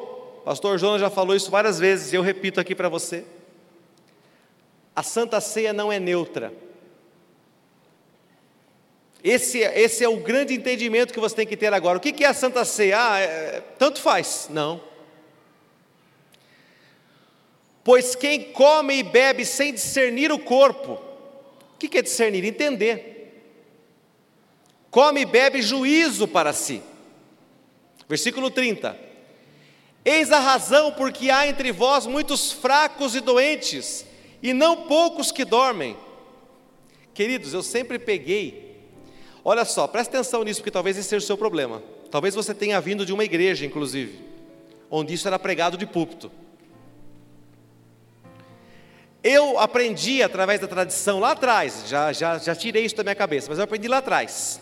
pastor Jonas já falou isso várias vezes, e eu repito aqui para você. A santa ceia não é neutra. Esse, esse é o grande entendimento que você tem que ter agora. O que, que é a santa ceia? Ah, é, tanto faz. Não. Pois quem come e bebe sem discernir o corpo, o que é discernir? Entender. Come e bebe juízo para si. Versículo 30. Eis a razão porque há entre vós muitos fracos e doentes, e não poucos que dormem. Queridos, eu sempre peguei. Olha só, presta atenção nisso, porque talvez esse seja o seu problema. Talvez você tenha vindo de uma igreja, inclusive, onde isso era pregado de púlpito. Eu aprendi através da tradição lá atrás, já, já, já tirei isso da minha cabeça, mas eu aprendi lá atrás,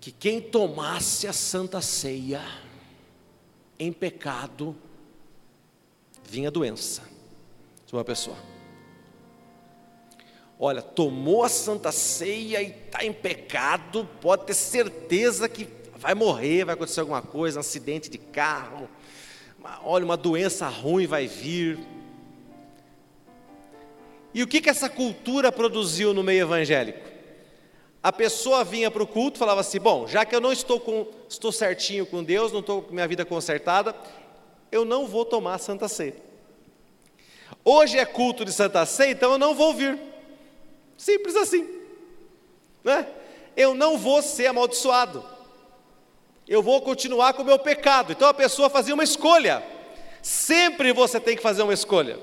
que quem tomasse a santa ceia em pecado, vinha doença de uma pessoa. Olha, tomou a santa ceia e está em pecado, pode ter certeza que vai morrer, vai acontecer alguma coisa, um acidente de carro, olha, uma doença ruim vai vir, e o que, que essa cultura produziu no meio evangélico? A pessoa vinha para o culto falava assim: bom, já que eu não estou, com, estou certinho com Deus, não estou com minha vida consertada, eu não vou tomar a Santa Ceia. Hoje é culto de Santa Ceia, então eu não vou vir. Simples assim. Né? Eu não vou ser amaldiçoado. Eu vou continuar com o meu pecado. Então a pessoa fazia uma escolha. Sempre você tem que fazer uma escolha.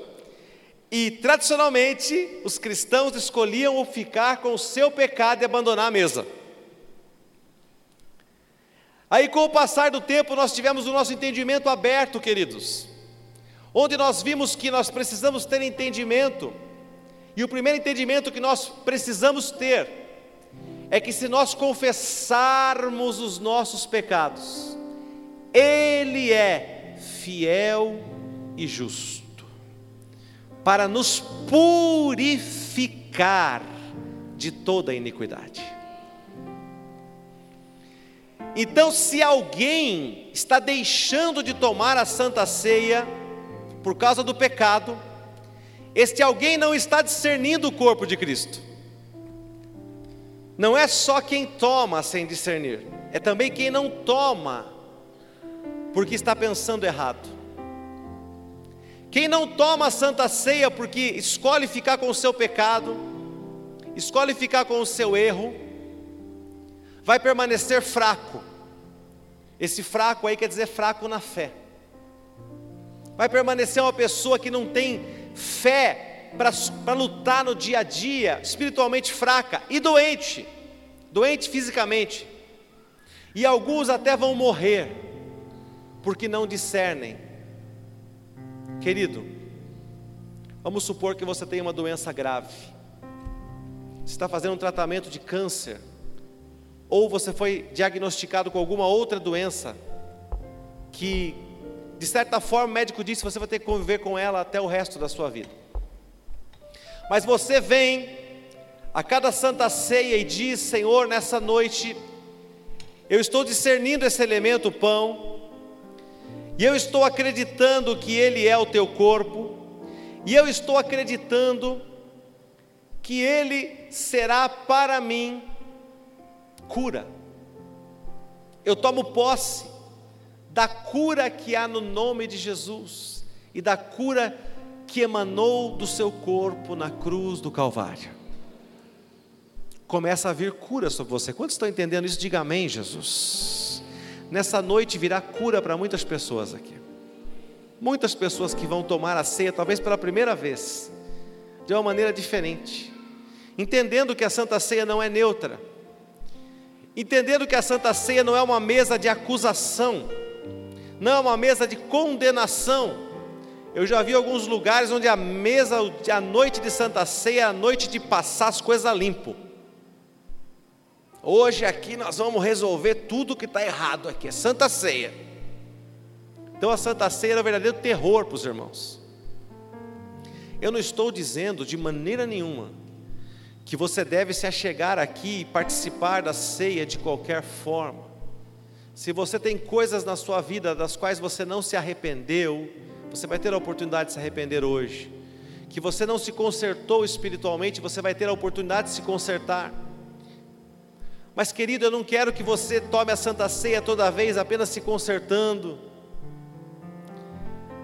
E tradicionalmente os cristãos escolhiam ficar com o seu pecado e abandonar a mesa. Aí, com o passar do tempo, nós tivemos o nosso entendimento aberto, queridos, onde nós vimos que nós precisamos ter entendimento, e o primeiro entendimento que nós precisamos ter é que se nós confessarmos os nossos pecados, Ele é fiel e justo para nos purificar de toda iniquidade. Então, se alguém está deixando de tomar a santa ceia por causa do pecado, este alguém não está discernindo o corpo de Cristo. Não é só quem toma sem discernir, é também quem não toma porque está pensando errado. Quem não toma a santa ceia porque escolhe ficar com o seu pecado, escolhe ficar com o seu erro, vai permanecer fraco. Esse fraco aí quer dizer fraco na fé. Vai permanecer uma pessoa que não tem fé para lutar no dia a dia, espiritualmente fraca e doente, doente fisicamente. E alguns até vão morrer, porque não discernem Querido, vamos supor que você tem uma doença grave, você está fazendo um tratamento de câncer, ou você foi diagnosticado com alguma outra doença, que de certa forma o médico disse você vai ter que conviver com ela até o resto da sua vida. Mas você vem a cada santa ceia e diz: Senhor, nessa noite, eu estou discernindo esse elemento, o pão, e eu estou acreditando que Ele é o teu corpo, e eu estou acreditando que Ele será para mim cura. Eu tomo posse da cura que há no nome de Jesus e da cura que emanou do seu corpo na cruz do Calvário. Começa a vir cura sobre você. Quantos estão entendendo isso? Diga amém, Jesus. Nessa noite virá cura para muitas pessoas aqui. Muitas pessoas que vão tomar a ceia, talvez pela primeira vez, de uma maneira diferente, entendendo que a Santa Ceia não é neutra, entendendo que a Santa Ceia não é uma mesa de acusação, não uma mesa de condenação. Eu já vi alguns lugares onde a mesa, a noite de Santa Ceia é a noite de passar as coisas limpo. Hoje aqui nós vamos resolver tudo que está errado aqui, é Santa Ceia. Então a Santa Ceia é o verdadeiro terror para os irmãos. Eu não estou dizendo de maneira nenhuma que você deve se achegar aqui e participar da ceia de qualquer forma. Se você tem coisas na sua vida das quais você não se arrependeu, você vai ter a oportunidade de se arrepender hoje. Que você não se consertou espiritualmente, você vai ter a oportunidade de se consertar. Mas querido, eu não quero que você tome a Santa Ceia toda vez apenas se consertando.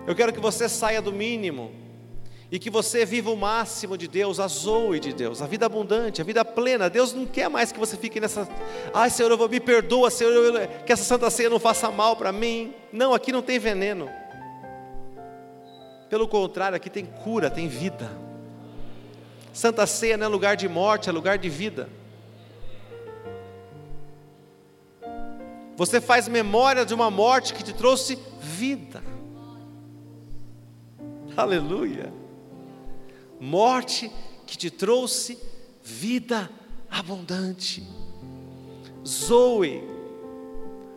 Eu quero que você saia do mínimo e que você viva o máximo de Deus, a zoe de Deus, a vida abundante, a vida plena. Deus não quer mais que você fique nessa, ai Senhor, eu vou me perdoa, Senhor, eu, que essa santa ceia não faça mal para mim. Não, aqui não tem veneno. Pelo contrário, aqui tem cura, tem vida. Santa ceia não é lugar de morte, é lugar de vida. Você faz memória de uma morte que te trouxe vida. Aleluia morte que te trouxe vida abundante. Zoe,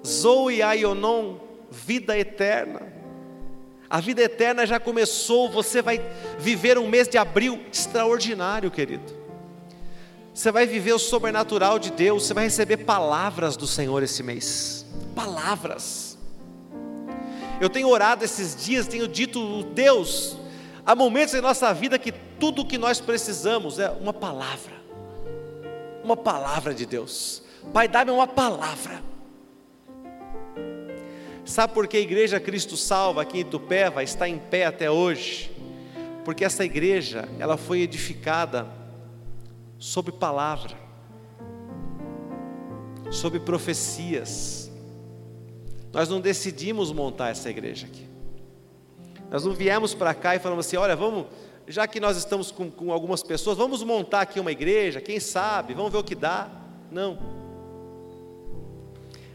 Zoe Aionon, vida eterna. A vida eterna já começou, você vai viver um mês de abril extraordinário, querido. Você vai viver o sobrenatural de Deus, você vai receber palavras do Senhor esse mês. Palavras. Eu tenho orado esses dias, tenho dito, Deus, Há momentos em nossa vida que tudo o que nós precisamos é uma palavra. Uma palavra de Deus. Pai, dá-me uma palavra. Sabe por que a igreja Cristo Salva aqui em Itupeva está em pé até hoje? Porque essa igreja, ela foi edificada sobre palavra, sobre profecias. Nós não decidimos montar essa igreja aqui. Nós não viemos para cá e falamos assim: olha, vamos, já que nós estamos com, com algumas pessoas, vamos montar aqui uma igreja, quem sabe, vamos ver o que dá. Não.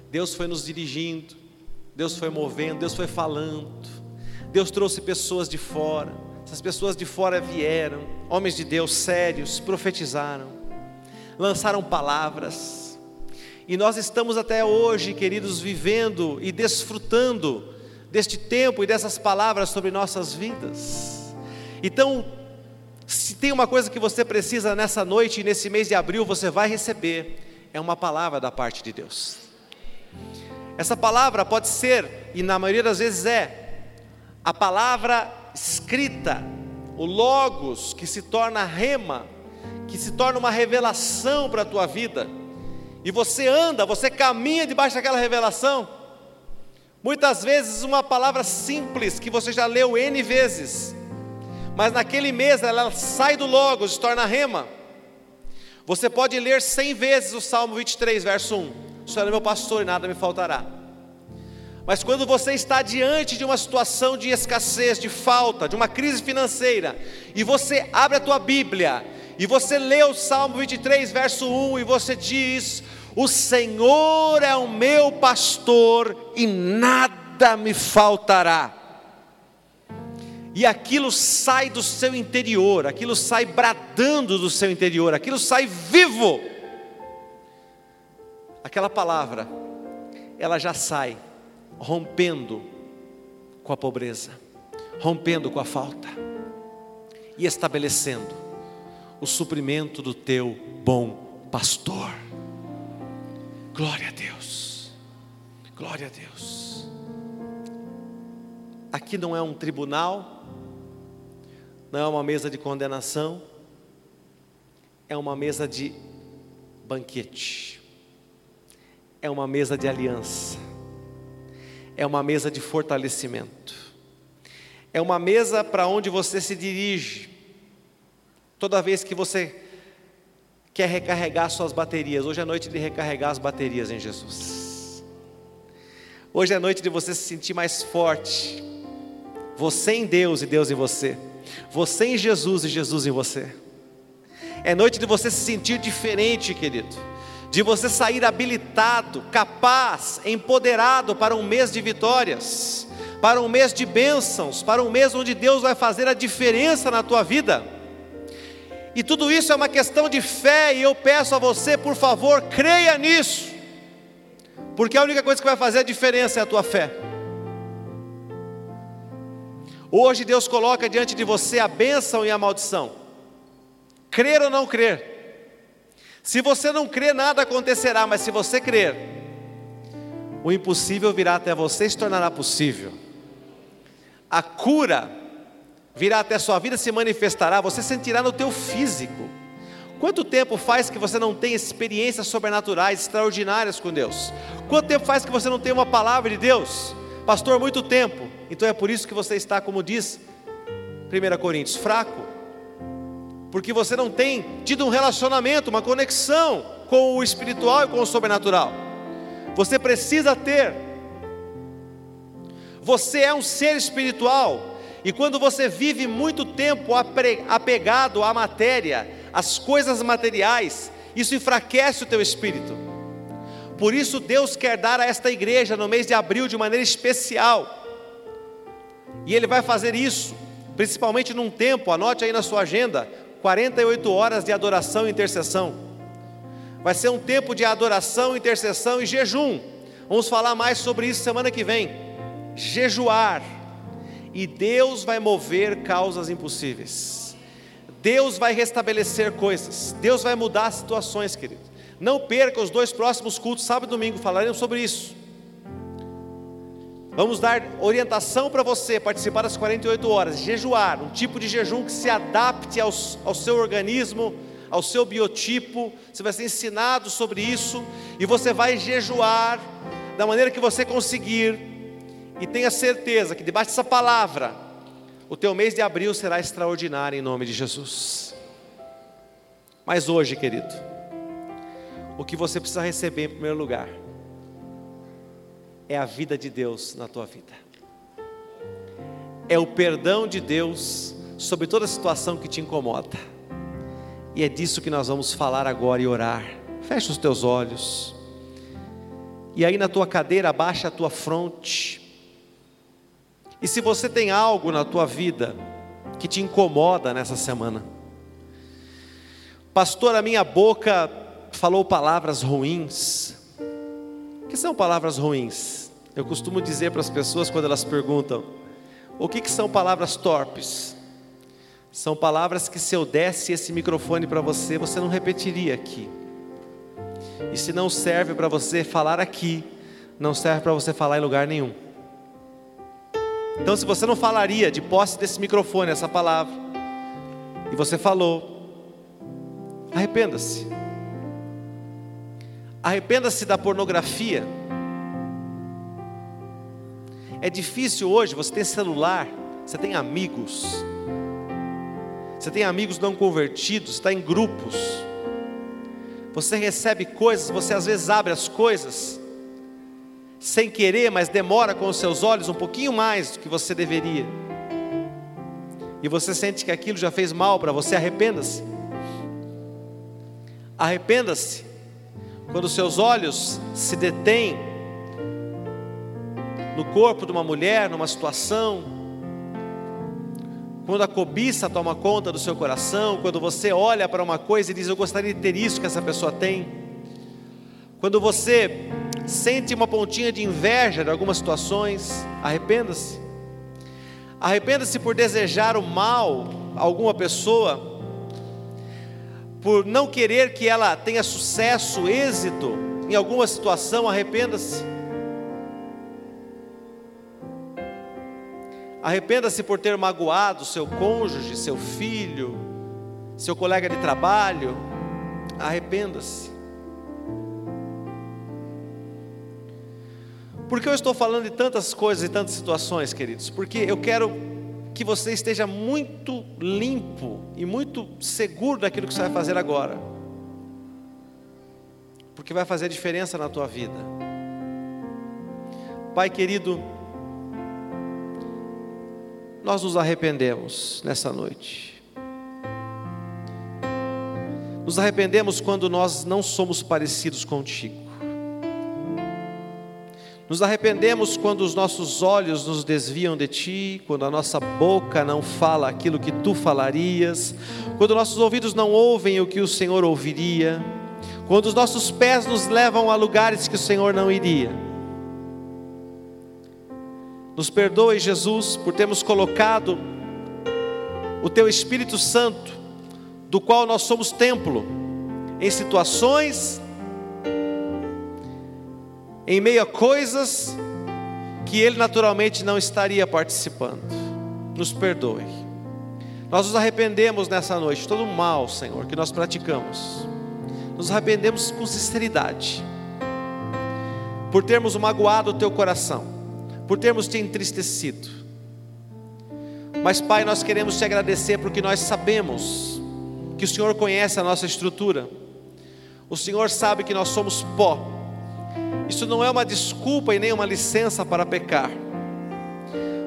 Deus foi nos dirigindo, Deus foi movendo, Deus foi falando, Deus trouxe pessoas de fora, essas pessoas de fora vieram, homens de Deus sérios, profetizaram, lançaram palavras, e nós estamos até hoje, queridos, vivendo e desfrutando deste tempo e dessas palavras sobre nossas vidas. Então, se tem uma coisa que você precisa nessa noite e nesse mês de abril, você vai receber, é uma palavra da parte de Deus. Essa palavra pode ser, e na maioria das vezes é, a palavra escrita, o Logos, que se torna rema, que se torna uma revelação para a tua vida, e você anda, você caminha debaixo daquela revelação, Muitas vezes uma palavra simples que você já leu N vezes, mas naquele mês ela sai do Logos, se torna rema. Você pode ler cem vezes o Salmo 23, verso 1. O Senhor é meu pastor e nada me faltará. Mas quando você está diante de uma situação de escassez, de falta, de uma crise financeira, e você abre a tua Bíblia, e você lê o Salmo 23, verso 1, e você diz: o Senhor é o meu pastor e nada me faltará. E aquilo sai do seu interior, aquilo sai bradando do seu interior, aquilo sai vivo. Aquela palavra, ela já sai rompendo com a pobreza, rompendo com a falta e estabelecendo o suprimento do teu bom pastor. Glória a Deus. Glória a Deus. Aqui não é um tribunal, não é uma mesa de condenação, é uma mesa de banquete, é uma mesa de aliança, é uma mesa de fortalecimento, é uma mesa para onde você se dirige, toda vez que você quer recarregar suas baterias. Hoje é noite de recarregar as baterias em Jesus. Hoje é noite de você se sentir mais forte. Você em Deus e Deus em você. Você em Jesus e Jesus em você. É noite de você se sentir diferente, querido. De você sair habilitado, capaz, empoderado para um mês de vitórias, para um mês de bênçãos, para um mês onde Deus vai fazer a diferença na tua vida. E tudo isso é uma questão de fé, e eu peço a você, por favor, creia nisso, porque a única coisa que vai fazer a diferença é a tua fé. Hoje Deus coloca diante de você a bênção e a maldição, crer ou não crer, Se você não crer, nada acontecerá, mas se você crer, o impossível virá até você e se tornará possível. A cura virá até sua vida, se manifestará, você sentirá no teu físico. Quanto tempo faz que você não tem experiências sobrenaturais extraordinárias com Deus? Quanto tempo faz que você não tem uma palavra de Deus? Pastor, muito tempo. Então é por isso que você está, como diz 1 Coríntios, fraco. Porque você não tem tido um relacionamento, uma conexão com o espiritual e com o sobrenatural. Você precisa ter. Você é um ser espiritual. E quando você vive muito tempo apegado à matéria, as coisas materiais, isso enfraquece o teu espírito. Por isso Deus quer dar a esta igreja no mês de abril de maneira especial. E ele vai fazer isso, principalmente num tempo, anote aí na sua agenda, 48 horas de adoração e intercessão. Vai ser um tempo de adoração, intercessão e jejum. Vamos falar mais sobre isso semana que vem. Jejuar. E Deus vai mover causas impossíveis. Deus vai restabelecer coisas, Deus vai mudar situações, querido. Não perca os dois próximos cultos, sábado e domingo, falaremos sobre isso. Vamos dar orientação para você participar das 48 horas, jejuar, um tipo de jejum que se adapte ao, ao seu organismo, ao seu biotipo. Você vai ser ensinado sobre isso e você vai jejuar da maneira que você conseguir. E tenha certeza que debaixo dessa palavra, o teu mês de abril será extraordinário em nome de Jesus. Mas hoje, querido, o que você precisa receber em primeiro lugar é a vida de Deus na tua vida. É o perdão de Deus sobre toda situação que te incomoda. E é disso que nós vamos falar agora e orar. Fecha os teus olhos. E aí na tua cadeira, abaixa a tua fronte. E se você tem algo na tua vida que te incomoda nessa semana, pastor, a minha boca falou palavras ruins. O que são palavras ruins? Eu costumo dizer para as pessoas quando elas perguntam: o que, que são palavras torpes? São palavras que se eu desse esse microfone para você, você não repetiria aqui. E se não serve para você falar aqui, não serve para você falar em lugar nenhum. Então, se você não falaria de posse desse microfone, essa palavra, e você falou, arrependa-se. Arrependa-se da pornografia. É difícil hoje, você tem celular, você tem amigos, você tem amigos não convertidos, está em grupos, você recebe coisas, você às vezes abre as coisas, sem querer, mas demora com os seus olhos um pouquinho mais do que você deveria. E você sente que aquilo já fez mal para você, arrependa-se. Arrependa-se quando seus olhos se detêm no corpo de uma mulher, numa situação, quando a cobiça toma conta do seu coração, quando você olha para uma coisa e diz: Eu gostaria de ter isso que essa pessoa tem. Quando você sente uma pontinha de inveja de algumas situações, arrependa-se. Arrependa-se por desejar o mal a alguma pessoa, por não querer que ela tenha sucesso, êxito em alguma situação, arrependa-se. Arrependa-se por ter magoado seu cônjuge, seu filho, seu colega de trabalho. Arrependa-se. Por que eu estou falando de tantas coisas e tantas situações, queridos? Porque eu quero que você esteja muito limpo e muito seguro daquilo que você vai fazer agora. Porque vai fazer diferença na tua vida. Pai querido, nós nos arrependemos nessa noite. Nos arrependemos quando nós não somos parecidos contigo. Nos arrependemos quando os nossos olhos nos desviam de Ti, quando a nossa boca não fala aquilo que Tu falarias, quando nossos ouvidos não ouvem o que o Senhor ouviria, quando os nossos pés nos levam a lugares que o Senhor não iria. Nos perdoe, Jesus, por termos colocado o Teu Espírito Santo, do qual nós somos templo, em situações, em meio a coisas que Ele naturalmente não estaria participando. Nos perdoe. Nós nos arrependemos nessa noite, todo o mal, Senhor, que nós praticamos. Nos arrependemos com sinceridade, por termos magoado o Teu coração, por termos te entristecido. Mas, Pai, nós queremos te agradecer porque nós sabemos que o Senhor conhece a nossa estrutura, o Senhor sabe que nós somos pó. Isso não é uma desculpa e nem uma licença para pecar,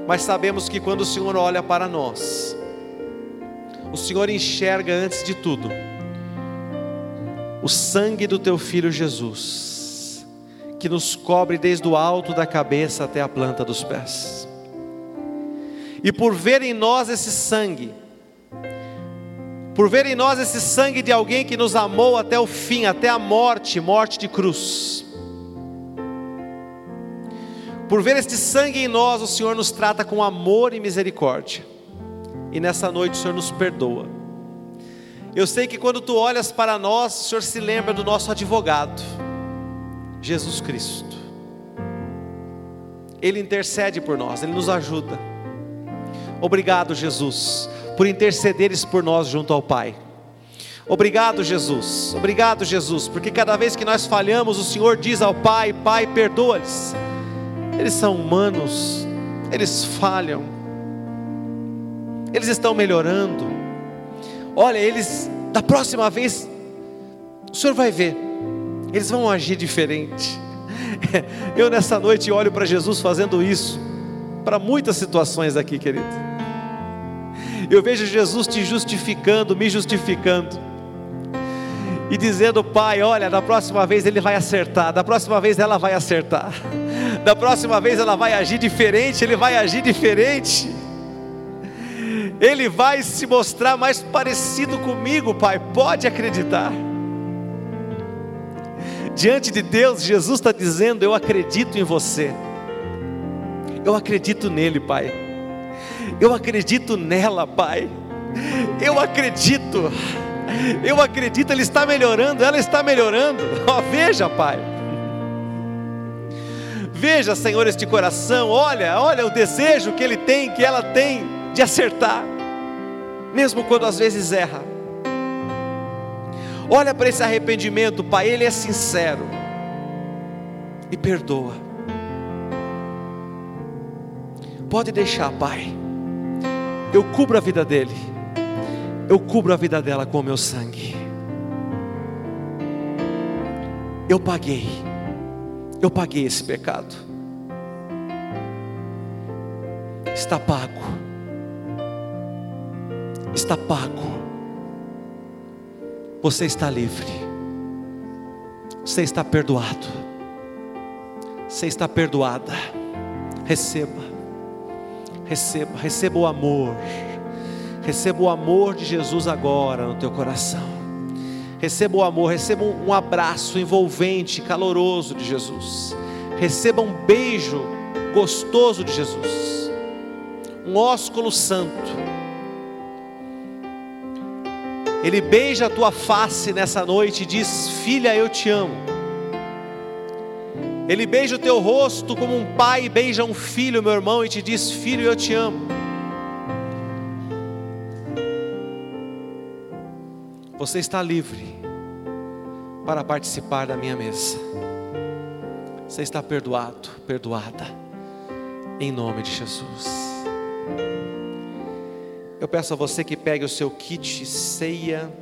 mas sabemos que quando o Senhor olha para nós, o Senhor enxerga antes de tudo o sangue do teu filho Jesus, que nos cobre desde o alto da cabeça até a planta dos pés. E por ver em nós esse sangue, por ver em nós esse sangue de alguém que nos amou até o fim, até a morte, morte de cruz. Por ver este sangue em nós, o Senhor nos trata com amor e misericórdia. E nessa noite o Senhor nos perdoa. Eu sei que quando tu olhas para nós, o Senhor se lembra do nosso advogado, Jesus Cristo. Ele intercede por nós, ele nos ajuda. Obrigado, Jesus, por intercederes por nós junto ao Pai. Obrigado, Jesus. Obrigado, Jesus, porque cada vez que nós falhamos, o Senhor diz ao Pai: Pai, perdoa-lhes. Eles são humanos, eles falham, eles estão melhorando. Olha, eles, da próxima vez, o Senhor vai ver, eles vão agir diferente. Eu nessa noite olho para Jesus fazendo isso, para muitas situações aqui, querido. Eu vejo Jesus te justificando, me justificando. E dizendo, Pai, olha, da próxima vez ele vai acertar, da próxima vez ela vai acertar, da próxima vez ela vai agir diferente, ele vai agir diferente. Ele vai se mostrar mais parecido comigo, Pai, pode acreditar. Diante de Deus, Jesus está dizendo: Eu acredito em você, eu acredito nele, Pai. Eu acredito nela, Pai. Eu acredito. Eu acredito, Ele está melhorando, ela está melhorando. Oh, veja, Pai. Veja, Senhor, este coração. Olha, olha o desejo que ele tem, que ela tem de acertar, mesmo quando às vezes erra. Olha para esse arrependimento, Pai. Ele é sincero e perdoa. Pode deixar, Pai eu cubro a vida dele, eu cubro a vida dela com o meu sangue. Eu paguei, eu paguei esse pecado, está pago, está pago, você está livre, você está perdoado, você está perdoada, receba. Receba, receba o amor. Receba o amor de Jesus agora no teu coração. Receba o amor, receba um abraço envolvente, caloroso de Jesus. Receba um beijo gostoso de Jesus. Um ósculo santo. Ele beija a tua face nessa noite e diz: Filha, eu te amo. Ele beija o teu rosto como um pai beija um filho, meu irmão, e te diz: Filho, eu te amo. Você está livre para participar da minha mesa. Você está perdoado, perdoada, em nome de Jesus. Eu peço a você que pegue o seu kit ceia